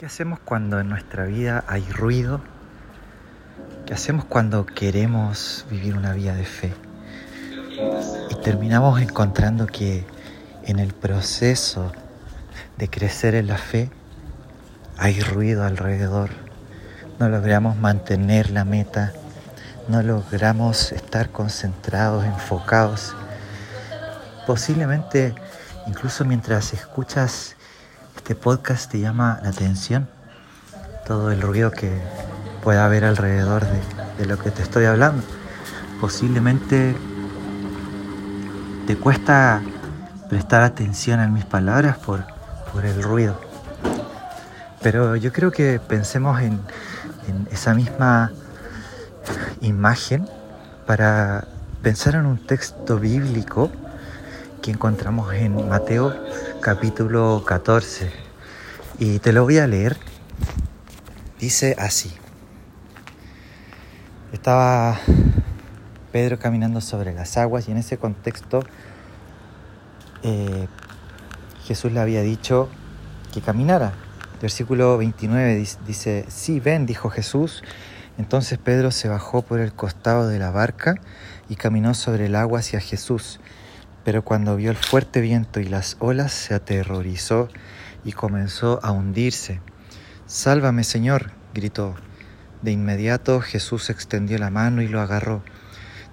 ¿Qué hacemos cuando en nuestra vida hay ruido? ¿Qué hacemos cuando queremos vivir una vida de fe? Y terminamos encontrando que en el proceso de crecer en la fe hay ruido alrededor. No logramos mantener la meta, no logramos estar concentrados, enfocados. Posiblemente incluso mientras escuchas este podcast te llama la atención, todo el ruido que pueda haber alrededor de, lo que te estoy hablando. Posiblemente te cuesta prestar atención a mis palabras por, por el ruido. Pero yo creo que pensemos en, en esa misma imagen para pensar en un texto bíblico que encontramos en Mateo capítulo 14. Y te lo voy a leer. Dice así. Estaba Pedro caminando sobre las aguas y en ese contexto eh, Jesús le había dicho que caminara. Versículo 29 dice, sí, ven, dijo Jesús. Entonces Pedro se bajó por el costado de la barca y caminó sobre el agua hacia Jesús. Pero cuando vio el fuerte viento y las olas, se aterrorizó y comenzó a hundirse. Sálvame, Señor, gritó. De inmediato Jesús extendió la mano y lo agarró.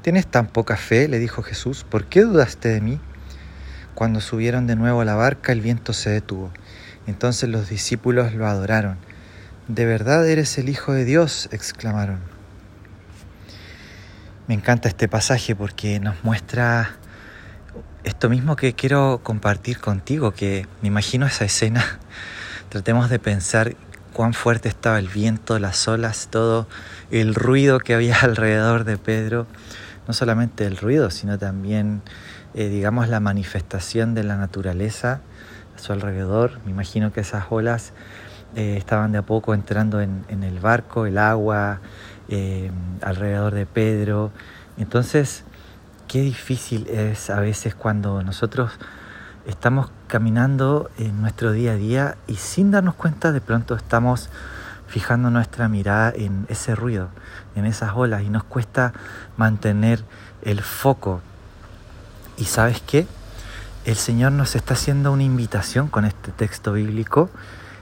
¿Tienes tan poca fe? le dijo Jesús. ¿Por qué dudaste de mí? Cuando subieron de nuevo a la barca, el viento se detuvo. Entonces los discípulos lo adoraron. ¿De verdad eres el Hijo de Dios? exclamaron. Me encanta este pasaje porque nos muestra esto mismo que quiero compartir contigo, que me imagino esa escena, tratemos de pensar cuán fuerte estaba el viento, las olas, todo el ruido que había alrededor de Pedro, no solamente el ruido, sino también, eh, digamos, la manifestación de la naturaleza a su alrededor. Me imagino que esas olas eh, estaban de a poco entrando en, el barco, el agua eh, alrededor de Pedro. Entonces, qué difícil es a veces cuando nosotros estamos caminando en nuestro día a día y sin darnos cuenta de pronto estamos fijando nuestra mirada en ese ruido, en esas olas y nos cuesta mantener el foco. ¿Y sabes qué? El Señor nos está haciendo una invitación con este texto bíblico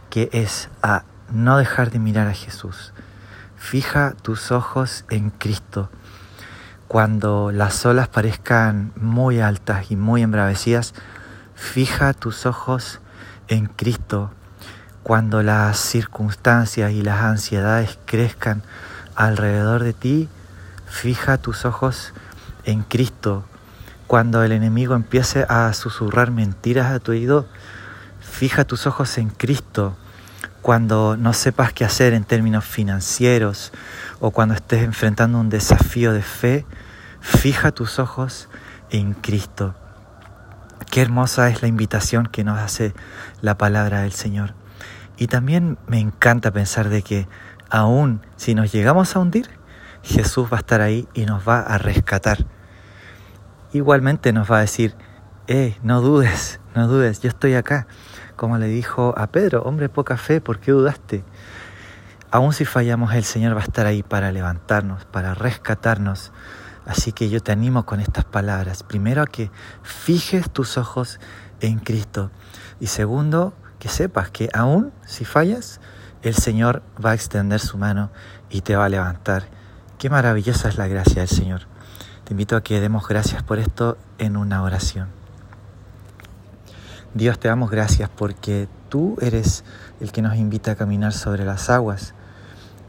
que es a no dejar de mirar a Jesús. Fija tus ojos en Cristo cuando las olas parezcan muy altas y muy embravecidas, fija tus ojos en Cristo. Cuando las circunstancias y las ansiedades crezcan alrededor de ti, fija tus ojos en Cristo. Cuando el enemigo empiece a susurrar mentiras a tu oído, fija tus ojos en Cristo. Cuando no sepas qué hacer en términos financieros o cuando estés enfrentando un desafío de fe, fija tus ojos en Cristo. Qué hermosa es la invitación que nos hace la palabra del Señor. Y también me encanta pensar de que aún si nos llegamos a hundir, Jesús va a estar ahí y nos va a rescatar. Igualmente nos va a decir, eh, no dudes, no dudes, yo estoy acá. Como le dijo a Pedro, hombre poca fe, ¿por qué dudaste? Aún si fallamos, el Señor va a estar ahí para levantarnos, para rescatarnos. Así que yo te animo con estas palabras. Primero a que fijes tus ojos en Cristo. Y segundo, que sepas que aún si fallas, el Señor va a extender su mano y te va a levantar. Qué maravillosa es la gracia del Señor. Te invito a que demos gracias por esto en una oración. Dios te damos gracias porque tú eres el que nos invita a caminar sobre las aguas.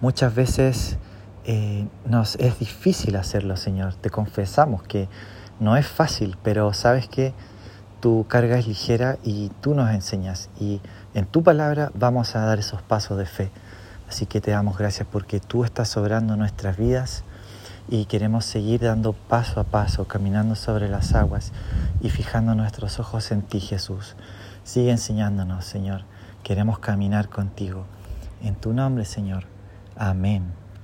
Muchas veces eh, nos es difícil hacerlo, Señor. Te confesamos que no es fácil, pero sabes que tu carga es ligera y tú nos enseñas. Y en tu palabra vamos a dar esos pasos de fe. Así que te damos gracias porque tú estás sobrando nuestras vidas y queremos seguir dando paso a paso, caminando sobre las aguas y fijando nuestros ojos en ti, Jesús. Sigue enseñándonos, Señor. Queremos caminar contigo. En tu nombre, Señor. Amen.